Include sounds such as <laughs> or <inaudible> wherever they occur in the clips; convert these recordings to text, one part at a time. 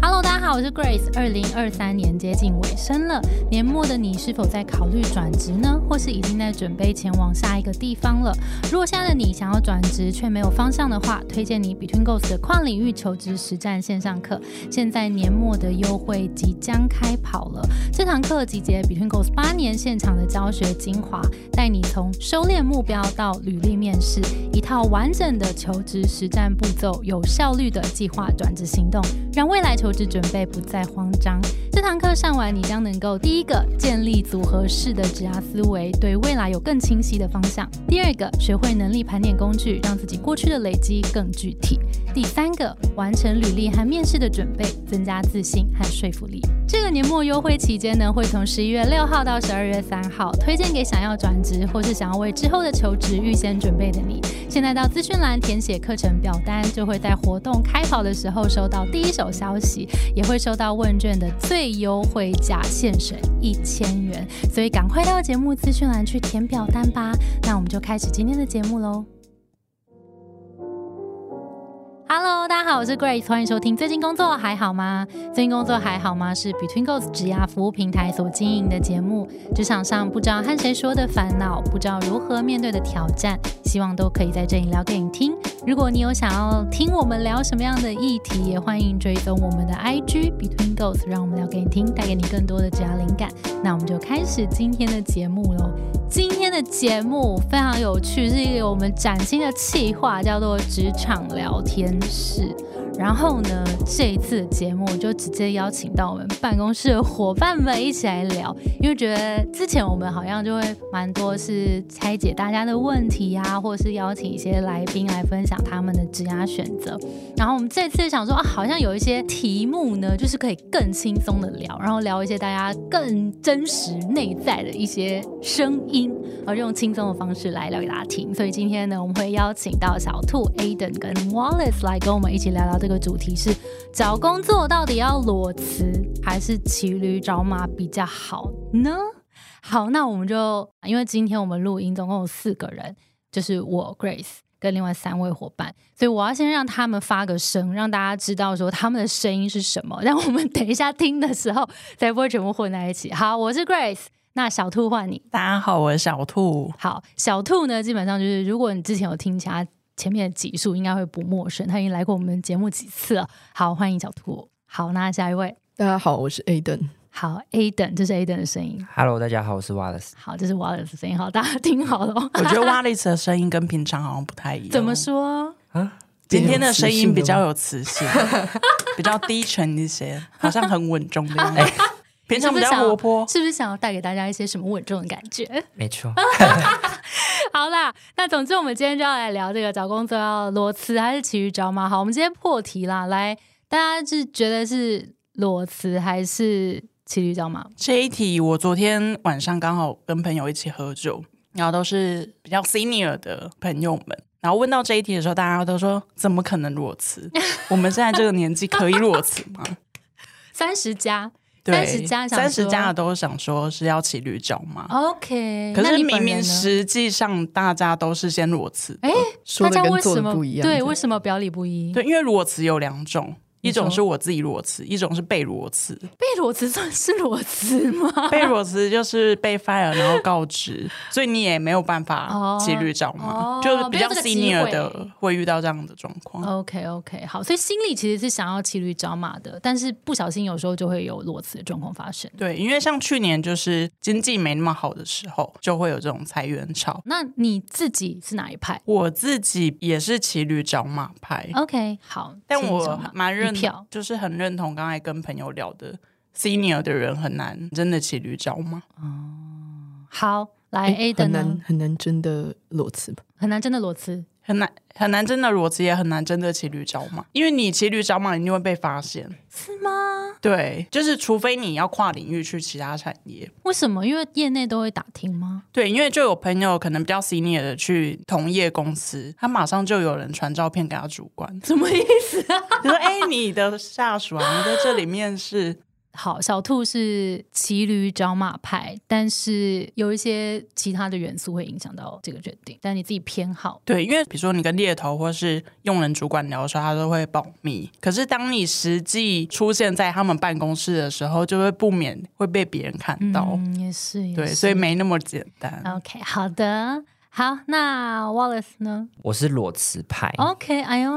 Hello，大好，我是 Grace。二零二三年接近尾声了，年末的你是否在考虑转职呢？或是已经在准备前往下一个地方了？如果现在的你想要转职却没有方向的话，推荐你 Between Goals 的跨领域求职实战线上课。现在年末的优惠即将开跑了，这堂课集结 Between Goals 八年现场的教学精华，带你从收敛目标到履历面试，一套完整的求职实战步骤，有效率的计划转职行动，让未来求职准备不再慌张。这堂课上完，你将能够第一个建立组合式的职涯思维，对未来有更清晰的方向；第二个学会能力盘点工具，让自己过去的累积更具体；第三个完成履历和面试的准备，增加自信和说服力。这个年末优惠期间呢，会从十一月六号到十二月三号，推荐给想要转职或是想要为之后的求职预先准备的你。现在到资讯栏填写课程表单，就会在活动开跑的时候收到第一手消息，也会收到问卷的最优惠价，现省一千元。所以赶快到节目资讯栏去填表单吧。那我们就开始今天的节目喽。Hello，大家好，我是 Grace，欢迎收听。最近工作还好吗？最近工作还好吗？是 Between Goals 职涯服务平台所经营的节目。职场上不知道和谁说的烦恼，不知道如何面对的挑战，希望都可以在这里聊给你听。如果你有想要听我们聊什么样的议题，也欢迎追踪我们的 IG Between Goals，让我们聊给你听，带给你更多的职涯灵感。那我们就开始今天的节目喽。今天的节目非常有趣，是一个我们崭新的企划，叫做职场聊天室。然后呢，这一次的节目就直接邀请到我们办公室的伙伴们一起来聊，因为觉得之前我们好像就会蛮多是拆解大家的问题啊，或是邀请一些来宾来分享他们的职涯选择。然后我们这次想说啊，好像有一些题目呢，就是可以更轻松的聊，然后聊一些大家更真实内在的一些声音，然后用轻松的方式来聊给大家听。所以今天呢，我们会邀请到小兔 Aden 跟 Wallace 来跟我们一起聊聊这个主题是找工作到底要裸辞还是骑驴找马比较好呢？好，那我们就因为今天我们录音总共有四个人，就是我 Grace 跟另外三位伙伴，所以我要先让他们发个声，让大家知道说他们的声音是什么，让我们等一下听的时候才不会全部混在一起。好，我是 Grace，那小兔换你。大家好，我是小兔。好，小兔呢，基本上就是如果你之前有听其他前面的集数，应该会不陌生，他已经来过我们节目几次了。好，欢迎小兔。好，那下一位。大家好，我是 Aden。好，Aden，这是 Aden 的声音。Hello，大家好，我是 Wallace。好，这是 Wallace 的声音。好，大家听好了哦。我觉得 Wallace 的声音跟平常好像不太一样。怎么？说？今天的声音比较有磁性，<laughs> 比较低沉一些，好像很稳重的样子。<laughs> 平常比较活泼。是不是想要带给大家一些什么稳重的感觉？没错，<laughs> <laughs> 好啦，那总之我们今天就要来聊这个找工作要裸辞还是骑驴找马。好，我们今天破题啦，来，大家是觉得是裸辞还是骑驴找马？这一题我昨天晚上刚好跟朋友一起喝酒，然后都是比较 senior 的朋友们。然后问到这一题的时候，大家都说怎么可能裸辞？我们现在这个年纪可以裸辞吗？<laughs> 三十加，对，30加想三十说加的都想说是要骑驴找马。OK，可是明明实际上大家都是先裸辞的，哎，大家说的跟为什么做的不一样。对，为什么表里不一？对，因为裸辞有两种，一种是我自己裸辞，一种是被裸辞。被裸辞算是裸辞吗？<laughs> 被裸辞就是被 fire，然后告知，<laughs> 所以你也没有办法哦骑驴找马，哦就是比较 senior 的会遇到这样的状况。OK OK，好，所以心里其实是想要骑驴找马的，但是不小心有时候就会有裸辞的状况发生。对，因为像去年就是经济没那么好的时候，就会有这种裁员潮。那你自己是哪一派我自己也是骑驴找马派，？OK，好，但我蛮认一票，就是很认同刚才跟朋友聊的，senior 的人很难真的骑驴找马。好，来哎 A 的呢很难，很难真的裸辞吧？很难真的裸辞。很难很难真的裸辞，也很难真的骑驴找马，因为你骑驴找马一定会被发现。是吗？对，就是除非你要跨领域去其他产业。为什么？因为业内都会打听吗？对，因为就有朋友可能比较 senior 的去同业公司，他马上就有人传照片给他主管，什么意思啊？<laughs> 你说：“哎、你的下属啊，你在这里面试。”好，小兔是骑驴找马派，但是有一些其他的元素会影响到这个决定，但你自己偏好。对，因为比如说你跟猎头或是用人主管聊的时候，他都会保密。可是当你实际出现在他们办公室的时候，就会不免会被别人看到。嗯，也是，也对，所以没那么简单。OK，好的，好，那 Wallace 呢我是裸辞派，？OK，哎呦，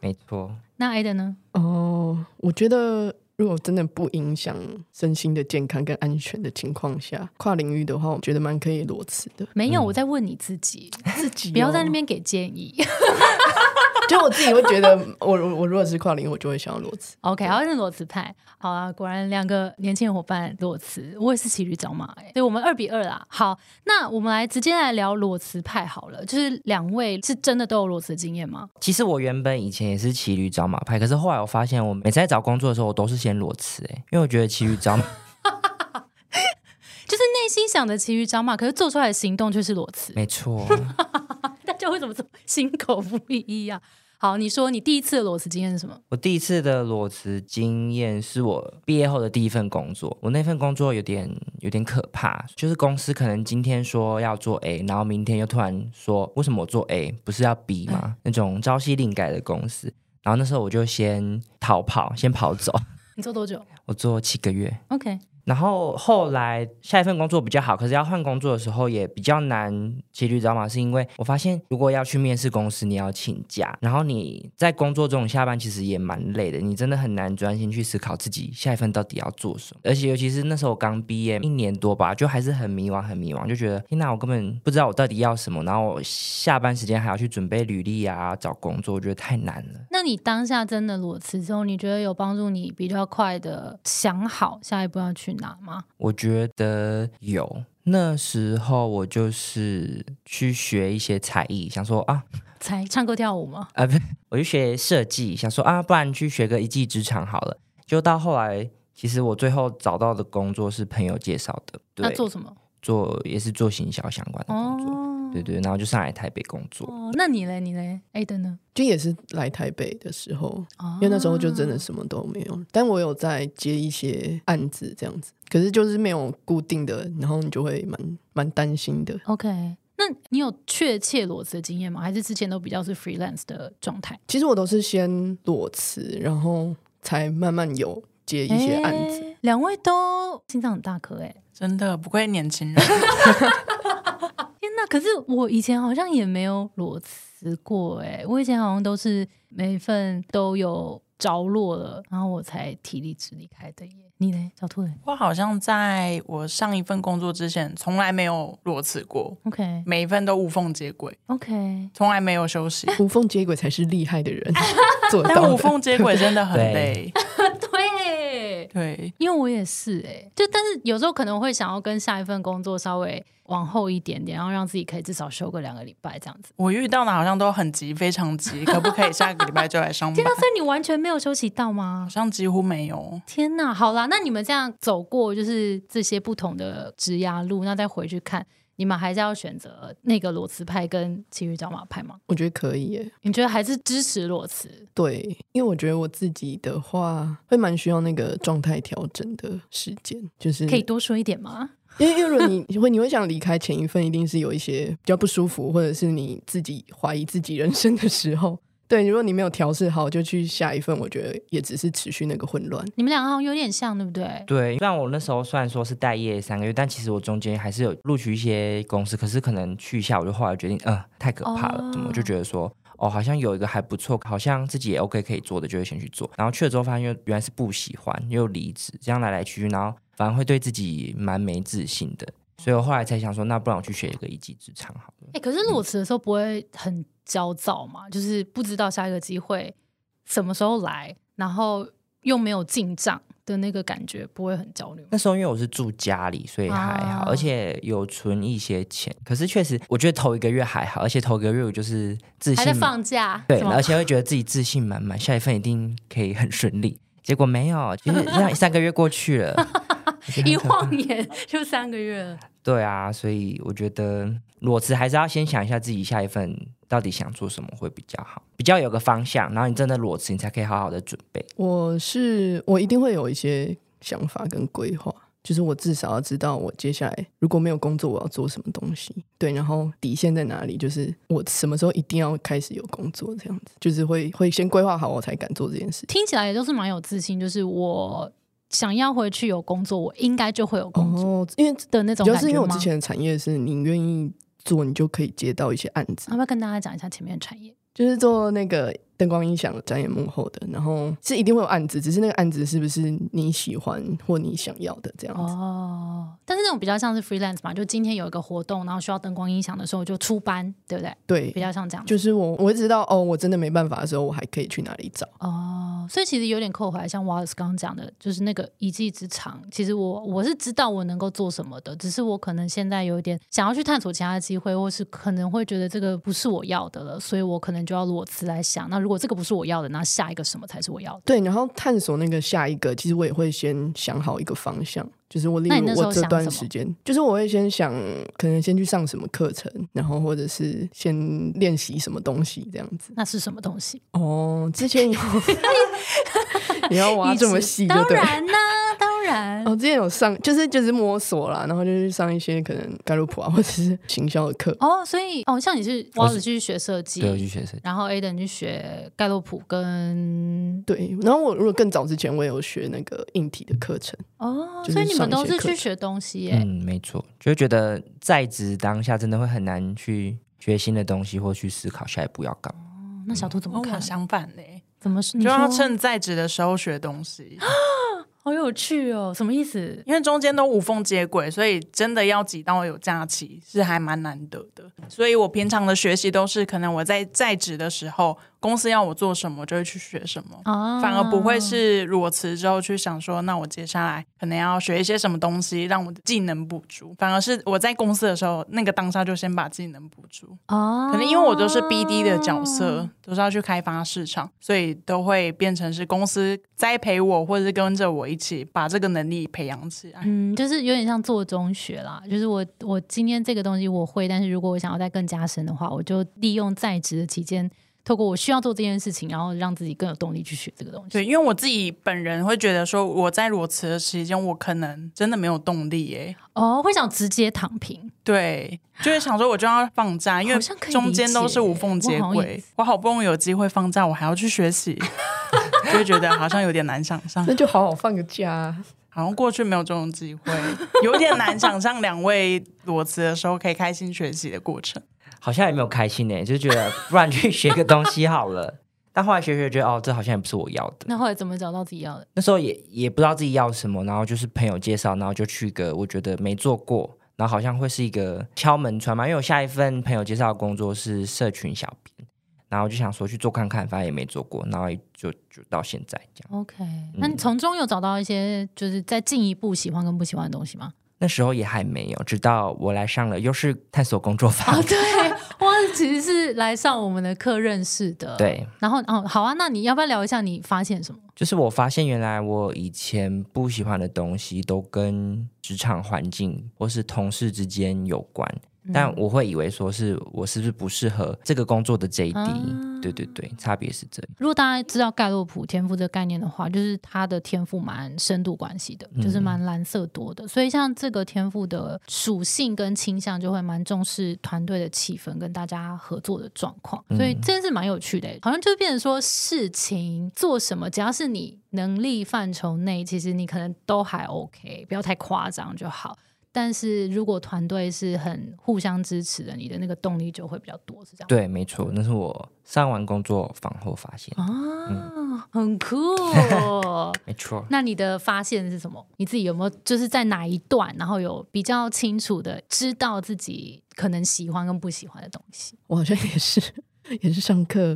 没错。那 Ada 呢？哦，我觉得如果真的不影响身心的健康跟安全的情况下，跨领域的话，我觉得蛮可以裸辞的。没有，我在问你自己，<laughs> 自己不要在那哦，边给建议。就我自己会觉得，我我我如果是跨领域，我就会想要裸辞。OK，好，是裸辞派。好啊，果然两个年轻伙伴裸辞，我也是骑驴找马哎、所以我们二比二啦。好，那我们来直接来聊裸辞派好了，就是两位是真的都有裸辞经验吗？其实我原本以前也是骑驴找马派，可是后来我发现，我每次在找工作的时候，我都是先裸辞，哎，因为我觉得骑驴找马，<laughs> 就是内心想的骑驴找马，可是做出来的行动却是裸辞。没错。<laughs> 大家为什么这么心口不一啊？好，你说你第一次的裸辞经验是什么？我第一次的裸辞经验是我毕业后的第一份工作。我那份工作有点有点可怕，就是公司可能今天说要做 A，然后明天又突然说为什么我做 A 不是要 B 吗？那种朝夕令改的公司。然后那时候我就先逃跑，先跑走。你做多久我做七个月，？OK，然后后来下一份工作比较好，可是要换工作的时候也比较难骑驴找马，是因为我发现如果要去面试公司，你要请假，然后你在工作中下班其实也蛮累的，你真的很难专心去思考自己下一份到底要做什么。而且尤其是那时候我刚毕业一年多吧，就还是很迷茫，很迷茫，就觉得天哪，我根本不知道我到底要什么，然后我下班时间还要去准备履历啊，找工作，我觉得太难了。那你当下真的裸辞之后，你觉得有帮助你比较快的想好下一步要去哪哪吗？我觉得有。那时候我就是去学一些才艺，想说啊，<laughs> 才唱歌跳舞吗？啊不，我就学设计，想说啊，不然去学个一技之长好了。就到后来，其实我最后找到的工作是朋友介绍的，对，那做什么？做也是做行销相关的工作，哦，对对，然后就上来台北工作。哦，那你嘞？你嘞？Aden 呢？就也是来台北的时候，哦因为那时候就真的什么都没有，但我有在接一些案子这样子，可是就是没有固定的，然后你就会蛮蛮担心的。OK。那你有确切裸辞的经验吗？还是之前都比较是 freelance 的状态？其实我都是先裸辞，然后才慢慢有接一些案子。诶两位都心脏很大颗哎、真的不愧年轻人，天 <laughs> 哪！可是我以前好像也没有裸辞过哎、我以前好像都是每一份都有着落了，然后我才提离职离开的耶。你呢，小兔嘞我好像在我上一份工作之前，从来没有裸辞过，？OK 每一份都无缝接轨，OK，从来没有休息。无缝接轨才是厉害的人 <laughs> 做到的。但无缝接轨真的很对累，<laughs> 对，因为我也是哎、就但是有时候可能会想要跟下一份工作稍微往后一点点，然后让自己可以至少休个两个礼拜这样子。我遇到的好像都很急，非常急，可不可以下个礼拜就来上班天哪，？所以你完全没有休息到吗好？像几乎没有。天哪，好啦，那你们这样走过就是这些不同的职涯路，那再回去看，你们还是要选择那个裸辞派跟骑驴找马派吗？我觉得可以耶。你觉得还是支持裸辞？对，因为我觉得我自己的话会蛮需要那个状态调整的时间，就是可以多说一点吗？<laughs> 因为因为如果你 <laughs> 会你会想离开前一份，一定是有一些比较不舒服，或者是你自己怀疑自己人生的时候。对，如果你没有调试好，就去下一份，我觉得也只是持续那个混乱。你们两个好像有点像，对不对？对，虽然我那时候虽然说是待业三个月，但其实我中间还是有录取一些公司，可是可能去一下，我就后来决定，嗯、太可怕了，哦怎么就觉得说，哦，好像有一个还不错，好像自己也 OK 可以做的，就会先去做。然后去了之后发现，原原来是不喜欢，又离职，这样来来去去，然后反而会对自己蛮没自信的。所以我后来才想说，那不然我去学一个一技之长好了。哎、可是裸辞的时候不会很焦躁嘛？就是不知道下一个机会什么时候来，然后又没有进账的那个感觉，不会很焦虑吗？那时候因为我是住家里，所以还好，啊而且有存一些钱。可是确实，我觉得头一个月还好，而且头一个月我就是自还在信放假，对，而且会觉得自己自信满满，下一份一定可以很顺利。结果没有，其实那三个月过去了，<laughs> 一晃眼就三个月了。对啊，所以我觉得裸辞还是要先想一下自己下一份到底想做什么会比较好，比较有个方向，然后你真的裸辞，你才可以好好的准备。我是我一定会有一些想法跟规划。就是我至少要知道我接下来如果没有工作，我要做什么东西。对，然后底线在哪里？就是我什么时候一定要开始有工作，这样子，就是会会先规划好，我才敢做这件事。听起来也都是蛮有自信，就是我想要回去有工作，我应该就会有工作哦，因为的那种感觉就是因为我之前的产业是你愿意做，你就可以接到一些案子要，不要跟大家讲一下前面的产业？就是做那个灯光音响展演幕后的，然后是一定会有案子，只是那个案子是不是你喜欢或你想要的这样子。哦，但是那种比较像是 freelance 嘛，就今天有一个活动，然后需要灯光音响的时候就出班，对不对？对比，较像这样。就是我我会知道哦，我真的没办法的时候，我还可以去哪里找。哦，所以其实有点扣回来，像 Wallace 刚刚讲的，就是那个一技之长。其实我我是知道我能够做什么的，只是我可能现在有一点想要去探索其他的机会，或是可能会觉得这个不是我要的了，所以我可能就要裸辞来想，那如果这个不是我要的，那下一个什么才是我要的？对，然后探索那个下一个，其实我也会先想好一个方向，就是我例如我这段时间，就是我会先想，可能先去上什么课程，然后或者是先练习什么东西这样子。那是什么东西？哦，之前有 <laughs> <laughs> 你要挖这么细就当。然啦、当然。哦，之前有上，就是就是摸索啦，然后就去上一些可能盖洛普啊，或者是行销的课。哦，所以哦，像你是我 Wallace 是去学设计，对，我去学生。然后 Aden 去学盖洛普跟对，然后我如果更早之前，我也有学那个硬体的课程。哦，所以你们都是去学东西耶。嗯，没错，就会觉得在职当下真的会很难去学新的东西，或去思考下一步要干嘛。那小兔怎么看？相反嘞，怎么是？你就要趁在职的时候学东西，<gasps> 好有趣哦，什么意思？因为中间都无缝接轨，所以真的要挤到有假期是还蛮难得的。所以我平常的学习都是可能我在在职的时候，公司要我做什么，我就会去学什么。啊反而不会是裸辞之后去想说，那我接下来可能要学一些什么东西，让我的技能补足。反而是我在公司的时候，那个当下就先把技能补足。哦，可能因为我都是 BD 的角色，都是要去开发市场，所以都会变成是公司栽培我，或者是跟着我一起把这个能力培养起来。嗯，就是有点像做中学啦。就是我我今天这个东西我会，但是如果我想要再更加深的话，我就利用在职的期间，透过我需要做这件事情，然后让自己更有动力去学这个东西。对，因为我自己本人会觉得说，我在裸辞的时间，我可能真的没有动力耶。哦，会想直接躺平。对，就是想说我就要放假，因为中间都是无缝接轨。我好不容易有机会放假，我还要去学习，<laughs> 就会觉得好像有点难想象那。就好好放个假啊。好像过去没有这种机会，有点难想象两位裸辞的时候可以开心学习的过程。好像也没有开心呢，<laughs> 就觉得不然去学个东西好了。<laughs> 但后来学学觉得哦，这好像也不是我要的。那后来怎么找到自己要的？那时候也也不知道自己要什么，然后就是朋友介绍，然后就去一个我觉得没做过，然后好像会是一个敲门砖嘛。因为我下一份朋友介绍的工作是社群小编，然后就想说去做看看，反正也没做过，然后就就到现在这样。OK，那你从中有找到一些就是再进一步喜欢跟不喜欢的东西吗？那时候也还没有，直到我来上了优势探索工作坊。哦，对，我，其实是来上我们的课认识的。，对，然后哦，好啊，那你要不要聊一下你发现什么？就是我发现原来我以前不喜欢的东西都跟职场环境或是同事之间有关，嗯但我会以为说是我是不是不适合这个工作的 JD？、啊对对对，差别是这样。如果大家知道盖洛普天赋这个概念的话，就是他的天赋蛮深度关系的，嗯就是蛮蓝色多的。所以像这个天赋的属性跟倾向，就会蛮重视团队的气氛跟大家合作的状况。嗯所以这件事蛮有趣的，好像就变成说事情做什么，只要是你能力范畴内，其实你可能都还 OK，不要太夸张就好。但是如果团队是很互相支持的，你的那个动力就会比较多，是这样吗。对，没错，那是我上完工作坊后发现。啊，很酷。<laughs> 没错，那你的发现是什么？你自己有没有就是在哪一段，然后有比较清楚的知道自己可能喜欢跟不喜欢的东西？我好像也是，也是上课，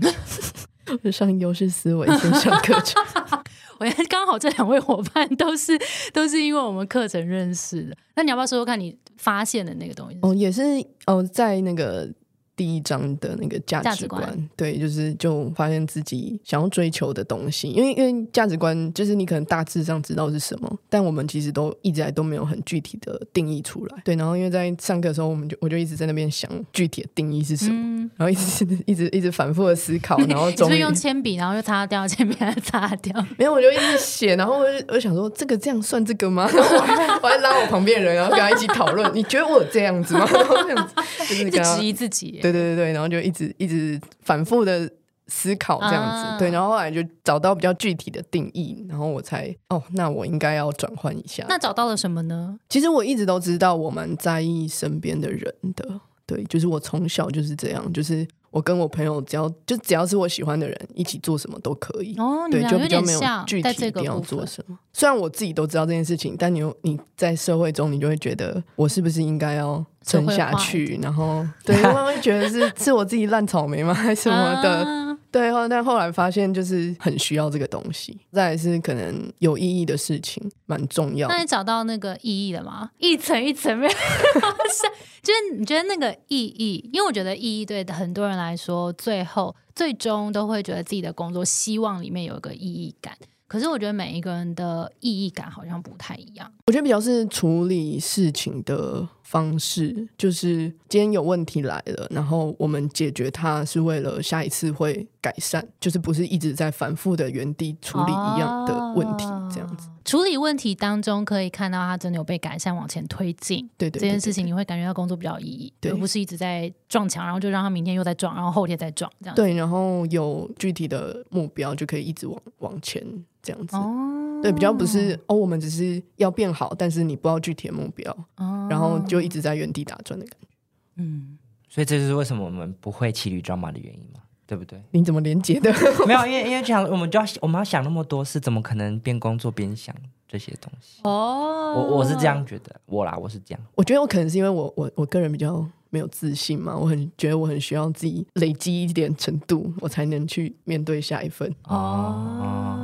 <laughs> 上优势思维线上课程。<laughs> 我觉得刚好这两位伙伴都是都是因为我们课程认识的。那你要不要说说看你发现的那个东西？哦，也是哦，在那个第一章的那个价价值值观，对，就是就发现自己想要追求的东西，因为因为价值观就是你可能大致上知道是什么，但我们其实都一直来都没有很具体的定义出来。对，然后因为在上课的时候，我们就我就一直在那边想具体的定义是什么，嗯，然后一直 <laughs> 一直一直反复的思考，然后你是用铅笔，然后又擦掉，铅笔还擦掉？<laughs> 没有，我就一直写，然后我就我就想说，这个这样算这个吗？然后我还我还拉我旁边人，然后跟他一起讨论，你觉得我有这样子吗？然 <laughs> 后这样子就是一直质疑自己。对对对对，然后就一直一直反复的思考这样子，啊对，然后后来就找到比较具体的定义，然后我才哦，那我应该要转换一下。那找到了什么呢？其实我一直都知道我蛮在意身边的人的，对，就是我从小就是这样，就是我跟我朋友只要就只要是我喜欢的人一起做什么都可以。对，就比较没有具体一定要。做什么。虽然我自己都知道这件事情，但你又你在社会中，你就会觉得我是不是应该要撑下去？然后对，<laughs> 我会觉得是是我自己烂草莓吗，还是什么的？啊对，后但后来发现就是很需要这个东西。再来是可能有意义的事情，蛮重要那你找到那个意义了吗？一层一层没有，<laughs> 是就是你觉得那个意义？因为我觉得意义对很多人来说，最后最终都会觉得自己的工作希望里面有一个意义感。可是我觉得每一个人的意义感好像不太一样。我觉得比较是处理事情的方式，就是今天有问题来了，然后我们解决它是为了下一次会改善，就是不是一直在反复的原地处理一样的问题，这样子。哦处理问题当中可以看到它真的有被改善，往前推进。对对这件事情，你会感觉到工作比较有意义，对而不是一直在撞墙，然后就让他明天又在撞，然后后天再撞这样。对，然后有具体的目标，就可以一直往往前这样子。哦，对，比较不是哦，我们只是要变好，但是你不知道具体的目标，哦，然后就一直在原地打转的感觉。嗯，所以这就是为什么我们不会骑驴找马的原因嘛，对不对？你怎么连接的？<laughs> 没有，因为因为想我们就要我们要想那么多事，怎么可能边工作边想这些东西？哦，我我是这样觉得，我啦，我是这样。我觉得我可能是因为我我我个人比较没有自信嘛，我很觉得我很需要自己累积一点程度，我才能去面对下一份。哦，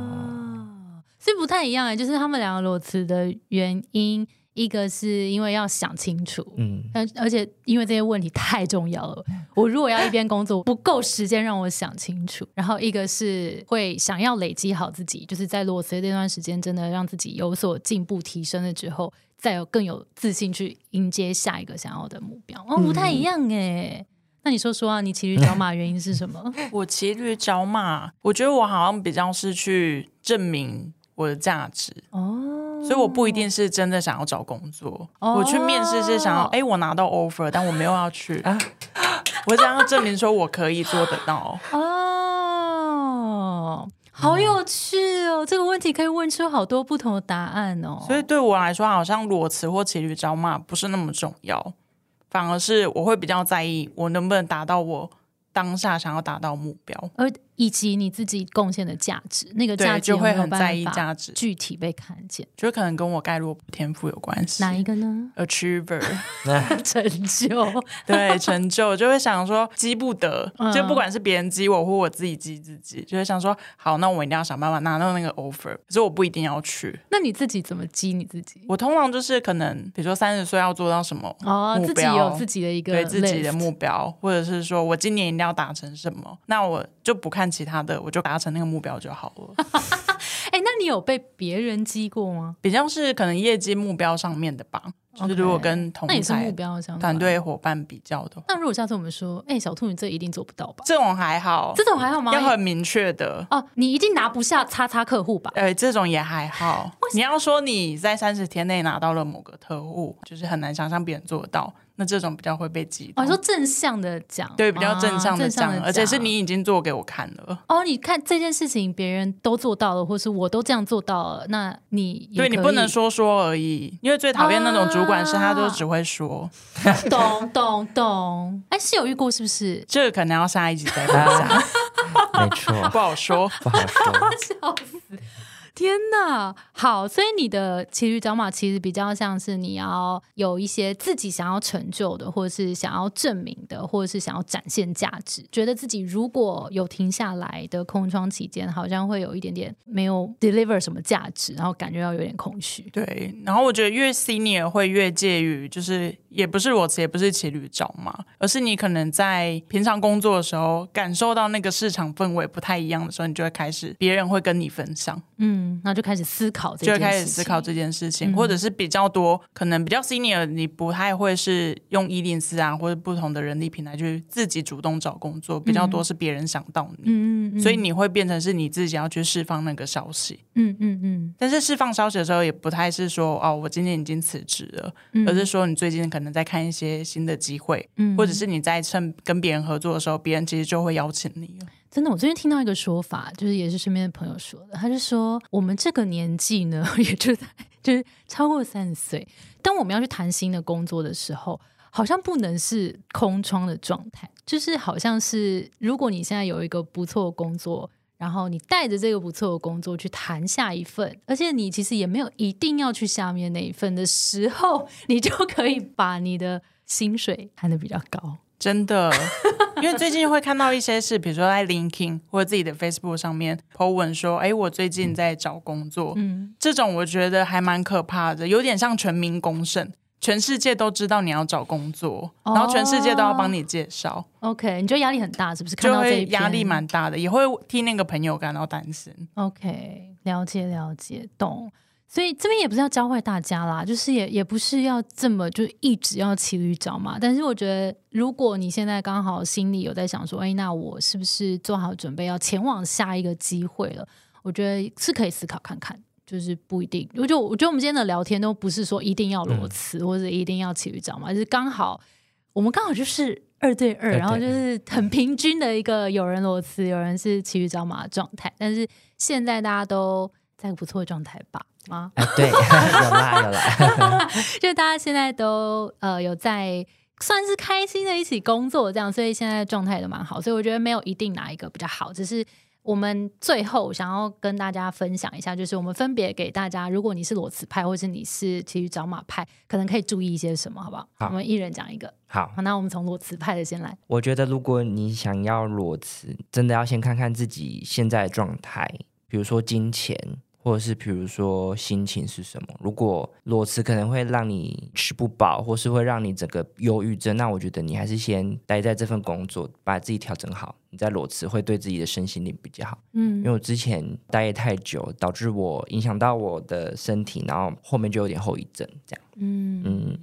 所以不太一样哎，就是他们两个裸辞的原因，一个是因为要想清楚，嗯，而而且因为这些问题太重要了，我如果要一边工作，不够时间让我想清楚。然后一个是会想要累积好自己，就是在裸辞的这段时间，真的让自己有所进步提升了之后，再有更有自信去迎接下一个想要的目标。哦，不太一样哎。那你说说啊，你骑驴找马原因是什么？<laughs> 我骑驴找马，我觉得我好像比较是去证明我的价值，哦，所以我不一定是真的想要找工作。哦我去面试是想要，哎、我拿到 offer，但我没有要去，<laughs> 我想要证明说我可以做得到。哦，好有趣哦！这个问题可以问出好多不同的答案哦。所以对我来说，好像裸辞或骑驴找马不是那么重要，反而是我会比较在意我能不能达到我当下想要达到的目标。而以及你自己贡献的价值，那个价值就会很在意价值具体被看见。就可能跟我盖洛普天赋有关系。哪一个呢？<laughs> achiever <laughs> <laughs> 成就。对成就，就会想说积不得，嗯就不管是别人积我或我自己积自己，就会想说好，那我一定要想办法拿到那个 offer，可是我不一定要去。那你自己怎么激你自己？我通常就是可能，比如说三十岁要做到什么哦，自己有自己的一个对自己的目标，或者是说我今年一定要达成什么，那我就不看其他的，我就达成那个目标就好了。<laughs> 哎，那你有被别人激过吗？比较是可能业绩目标上面的吧，就是如果跟同那也是目台标相关团。队伙伴比较的话，那如果下次我们说，哎，小兔，你这一定做不到吧？这种还好，这种还好吗？要很明确的。哦，你一定拿不下叉叉客户吧？呃，这种也还好。你要说你在三十天内拿到了某个特务，就是很难想象别人做得到，那这种比较会被激哦，到。你说正向的讲，对，比较正向的啊讲，而且是你已经做给我看了。哦，你看这件事情别人都做到了，或是我都这样做到了，那你也对你不能说说而已，因为最讨厌那种主管是他都啊只会说，<laughs> 懂懂懂。哎，是有遇过是不是？这个可能要下一集再分享，<laughs> 没错，<laughs> 不好说。不好说。笑死！天哪，好，所以你的骑驴找马其实比较像是你要有一些自己想要成就的，或者是想要证明的，或者是想要展现价值，觉得自己如果有停下来的空窗期间，好像会有一点点没有 deliver 什么价值，然后感觉到有点空虚。对，然后我觉得越 senior 会越介于就是也不是裸辞，也不是骑驴找马，而是你可能在平常工作的时候，感受到那个市场氛围不太一样的时候，你就会开始，别人会跟你分享，嗯，然后就开始思考这件事情，就会开始思考这件事情，或者是比较多，可能比较 senior，你不太会是用一零四啊，或者不同的人力平台去自己主动找工作，比较多是别人想到你，嗯嗯嗯，所以你会变成是你自己要去释放那个消息。嗯嗯嗯。但是释放消息的时候，也不太是说哦，我今天已经辞职了，嗯，而是说你最近可能在看一些新的机会，嗯或者是你在趁跟别人合作的时候，别人其实就会邀请你了。真的，我最近听到一个说法，就是也是身边的朋友说的，他就说我们这个年纪呢，<laughs> 也就在就是超过三十岁，当我们要去谈新的工作的时候，好像不能是空窗的状态，就是好像是如果你现在有一个不错的工作。然后你带着这个不错的工作去谈下一份，而且你其实也没有一定要去下面那一份的时候，你就可以把你的薪水谈的比较高。真的，因为最近会看到一些事，比如说在 LinkedIn 或者自己的 Facebook 上面 po 文说，哎，我最近在找工作，嗯，这种我觉得还蛮可怕的，有点像全民公审，全世界都知道你要找工作，哦然后全世界都要帮你介绍，OK，你觉得压力很大是不是？看就到这一篇会压力蛮大的，也会替那个朋友感到担心。OK，了解了解，懂。所以这边也不是要教坏大家啦，就是也也不是要这么就一直要骑驴找马。但是我觉得，如果你现在刚好心里有在想说，哎，那我是不是做好准备要前往下一个机会了？我觉得是可以思考看看，就是不一定。我就我觉得我们今天的聊天都不是说一定要裸辞、或者一定要骑驴找马，就是刚好我们刚好就是二对二，对然后就是很平均的一个有人裸辞，有人是骑驴找马的状态。但是现在大家都在不错的状态吧？啊？哎，对，有 <laughs> 啦有啦，<laughs> 就大家现在都呃有在算是开心的一起工作，这样，所以现在状态都蛮好。所以我觉得没有一定哪一个比较好，只是我们最后想要跟大家分享一下，就是我们分别给大家，如果你是裸辞派，或是你是其实找马派，可能可以注意一些什么，好不好？好我们一人讲一个。好。好，那我们从裸辞派的先来。我觉得，如果你想要裸辞，真的要先看看自己现在的状态，比如说金钱，或者是比如说心情是什么。如果裸辞可能会让你吃不饱，或是会让你整个忧郁症，那我觉得你还是先待在这份工作，把自己调整好，你再裸辞会对自己的身心灵比较好。嗯因为我之前待业太久，导致我影响到我的身体，然后后面就有点后遗症，这样。嗯嗯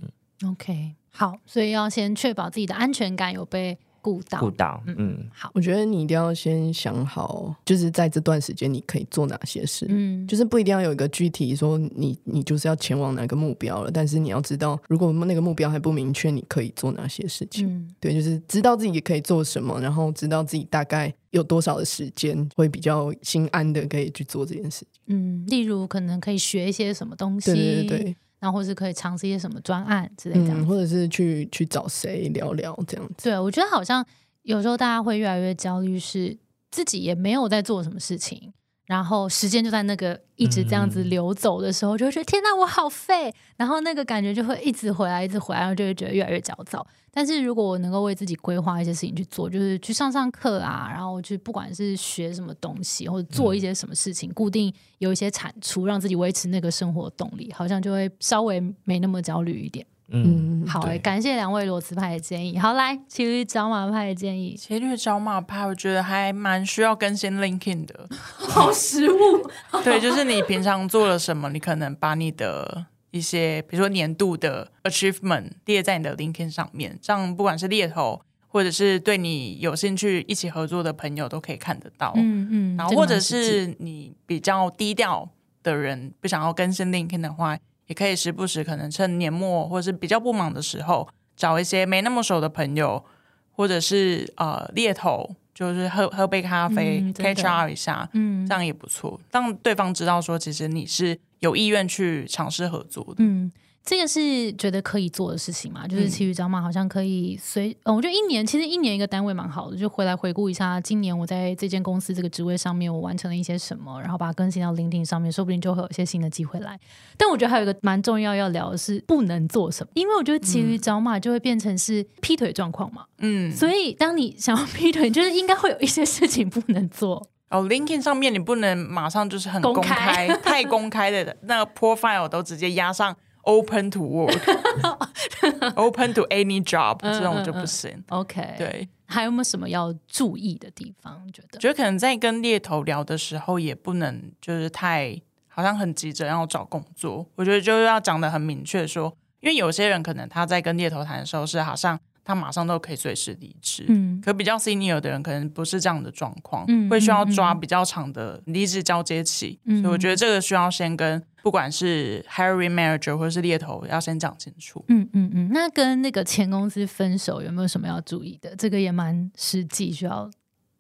，，OK，好，所以要先确保自己的安全感有被顾到。顾到，嗯，好，我觉得你一定要先想好，就是在这段时间你可以做哪些事。嗯，就是不一定要有一个具体说你你就是要前往哪个目标了，但是你要知道，如果那个目标还不明确，你可以做哪些事情。嗯对，就是知道自己可以做什么，然后知道自己大概有多少的时间会比较心安的可以去做这件事情。嗯，例如可能可以学一些什么东西，对对对对，然后或是可以尝试一些什么专案之类这样嗯，或者是去去找谁聊聊这样子。对，我觉得好像有时候大家会越来越焦虑，是自己也没有在做什么事情，然后时间就在那个一直这样子嗯流走的时候，就会觉得天哪，我好废，然后那个感觉就会一直回来，一直回来，然后就会觉得越来越焦躁。但是如果我能够为自己规划一些事情去做，就是去上上课啊，然后去不管是学什么东西，或者做一些什么事情，固定有一些产出，让自己维持那个生活动力，好像就会稍微没那么焦虑一点。嗯，嗯，好、欸，感谢两位裸辞派的建议。好，来骑驴找马派的建议，骑驴找马派，我觉得还蛮需要更新 LinkedIn 的。<laughs> 好实物。<laughs> 对，就是你平常做了什么，你可能把你的一些，比如说年度的 achievement 列在你的 LinkedIn 上面，这样不管是猎头或者是对你有兴趣一起合作的朋友都可以看得到。嗯嗯，然后或者是你比较低调的人，不想要更新 LinkedIn 的话，也可以时不时可能趁年末或者是比较不忙的时候，找一些没那么熟的朋友，或者是呃猎头，就是喝喝杯咖啡、catch up 一下，嗯。这样也不错，让对方知道说其实你是有意愿去尝试合作的。嗯，这个是觉得可以做的事情嘛？就是骑驴找马好像可以随，呃，我觉得一年其实一年一个单位蛮好的，就回来回顾一下今年我在这间公司这个职位上面我完成了一些什么，然后把它更新到 LinkedIn 上面，说不定就会有一些新的机会来。但我觉得还有一个蛮重要要聊的是不能做什么，因为我觉得骑驴找马就会变成是劈腿状况嘛，嗯，所以当你想要劈腿，就是应该会有一些事情不能做。哦，LinkedIn 上面你不能马上就是很公开、太公开的那个 profile 都直接压上 open to work，open <laughs> to any job 这种就不行。OK，，对，还有没有什么要注意的地方？觉得觉得可能在跟猎头聊的时候，也不能就是太好像很急着要找工作。我觉得就是要讲的很明确说，因为有些人可能他在跟猎头谈的时候是好像他马上都可以随时离职，嗯可比较 senior 的人可能不是这样的状况，嗯会需要嗯抓比较长的离职交接期，嗯所以我觉得这个需要先跟不管是 hiring manager 或者是猎头要先讲清楚。嗯嗯嗯，那跟那个前公司分手有没有什么要注意的？这个也蛮实际，需要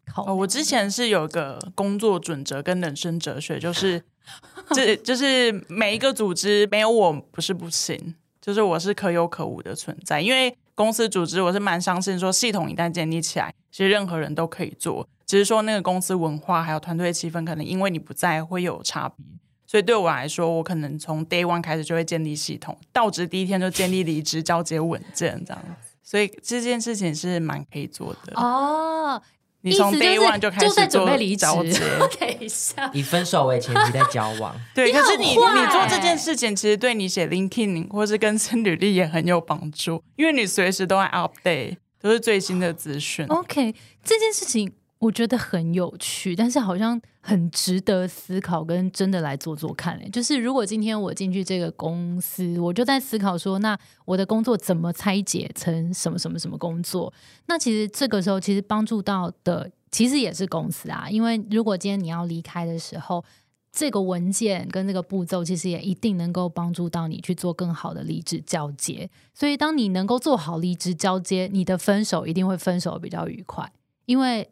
考我之前是有个工作准则跟人生哲学，就是 <laughs> 这就是每一个组织没有我不是不行，就是我是可有可无的存在。因为公司组织我是蛮相信说，系统一旦建立起来，其实任何人都可以做，只是说那个公司文化还有团队气氛，可能因为你不在会有差别。所以对我来说，我可能从 day one 开始就会建立系统，到职第一天就建立离职交接文件这样子。所以这件事情是蛮可以做的。哦，你从 day one 就开就在始做准备离职交接，<laughs> 等一下，以分手为前提在交往，对，可是你你做这件事情，其实对你写 LinkedIn 或是更新履历也很有帮助，因为你随时都在 update，都是最新的资讯。OK，这件事情我觉得很有趣，但是好像很值得思考，跟真的来做做看。欸就是如果今天我进去这个公司，我就在思考说，那我的工作怎么拆解成什么什么什么工作？那其实这个时候，其实帮助到的其实也是公司啊，因为如果今天你要离开的时候。这个文件跟这个步骤，其实也一定能够帮助到你去做更好的离职交接。所以，当你能够做好离职交接，你的分手一定会分手比较愉快，因为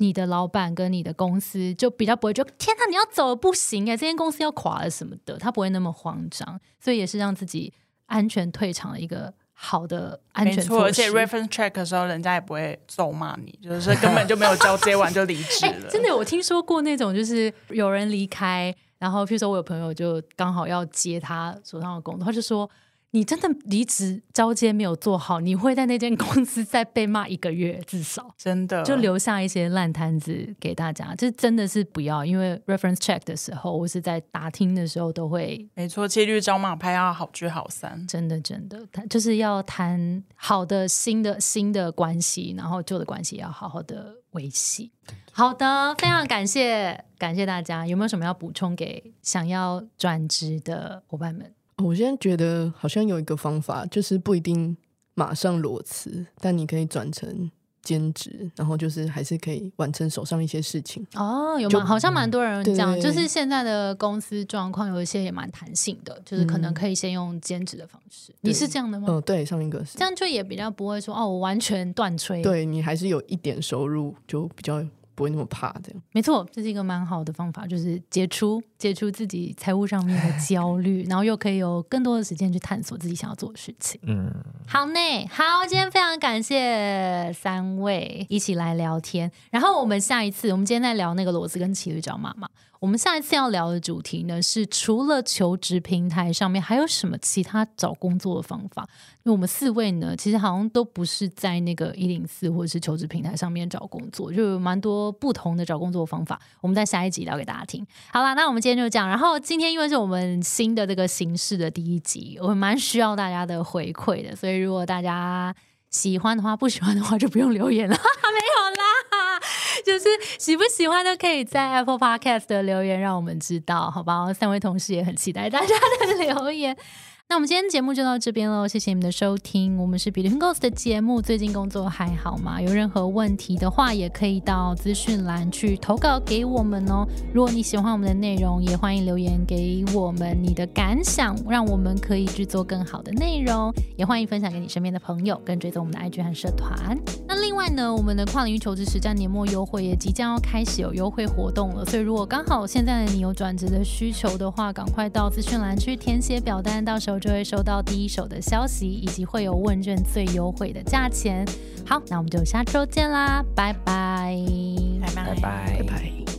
你的老板跟你的公司就比较不会觉得天哪，你要走了不行哎，这间公司要垮了什么的，他不会那么慌张，所以也是让自己安全退场的一个好的安，全措施。而且 reference check 的时候，人家也不会咒骂你，就是根本就没有交接完就离职哎、了。真的，我听说过那种，就是有人离开，然后譬如说我有朋友就刚好要接他手上的工作，他就说。你真的离职交接没有做好，你会在那间公司再被骂一个月至少。真的就留下一些烂摊子给大家，这真的是不要，因为 reference check 的时候，或是在打听的时候，都会没错，骑驴找马拍要好聚好散。真的真的，谈就是要谈好的新的新的关系，然后旧的关系要好好的维系。好的，非常感谢感谢大家，有没有什么要补充给想要转职的伙伴们？哦我现在觉得好像有一个方法，就是不一定马上裸辞，但你可以转成兼职，然后就是还是可以完成手上一些事情。哦，有就蛮好像蛮多人这样，对就是现在的公司状况有一些也蛮弹性的，就是可能嗯可以先用兼职的方式。你是这样的吗？嗯、对，上一个是这样就也比较不会说哦，我完全断吹。，对你还是有一点收入，就比较不会那么怕这样。没错，这是一个蛮好的方法，就是解除解除自己财务上面的焦虑，<laughs> 然后又可以有更多的时间去探索自己想要做的事情。嗯，好呢，好，今天非常感谢三位一起来聊天。然后我们下一次，我们今天在聊那个裸子跟骑驴找马嘛。我们下一次要聊的主题呢是，除了求职平台上面，还有什么其他找工作的方法？因为我们四位呢，其实好像都不是在那个一零四或者是求职平台上面找工作，就有蛮多不同的找工作方法。我们在下一集聊给大家听。好啦，那我们今天就这样。然后今天因为是我们新的这个形式的第一集，我们蛮需要大家的回馈的，所以如果大家喜欢的话，不喜欢的话就不用留言了，<laughs> 没有啦。就是喜不喜欢都可以在 Apple Podcast 的留言让我们知道，好吧？三位同事也很期待大家的留言。那我们今天节目就到这边喽，谢谢你们的收听。我们是 Between Ghost 的节目，最近工作还好吗？有任何问题的话，也可以到资讯栏去投稿给我们哦。如果你喜欢我们的内容，也欢迎留言给我们你的感想，让我们可以制作更好的内容。也欢迎分享给你身边的朋友，跟追踪我们的 IG 和社团。那另外呢，我们的跨领域求职实战年末优惠也即将要开始有优惠活动了，所以如果刚好现在的你有转职的需求的话，赶快到资讯栏去填写表单，到时候就会收到第一手的消息，以及会有问卷最优惠的价钱。好，那我们就下周见啦，拜拜，拜拜拜拜拜拜。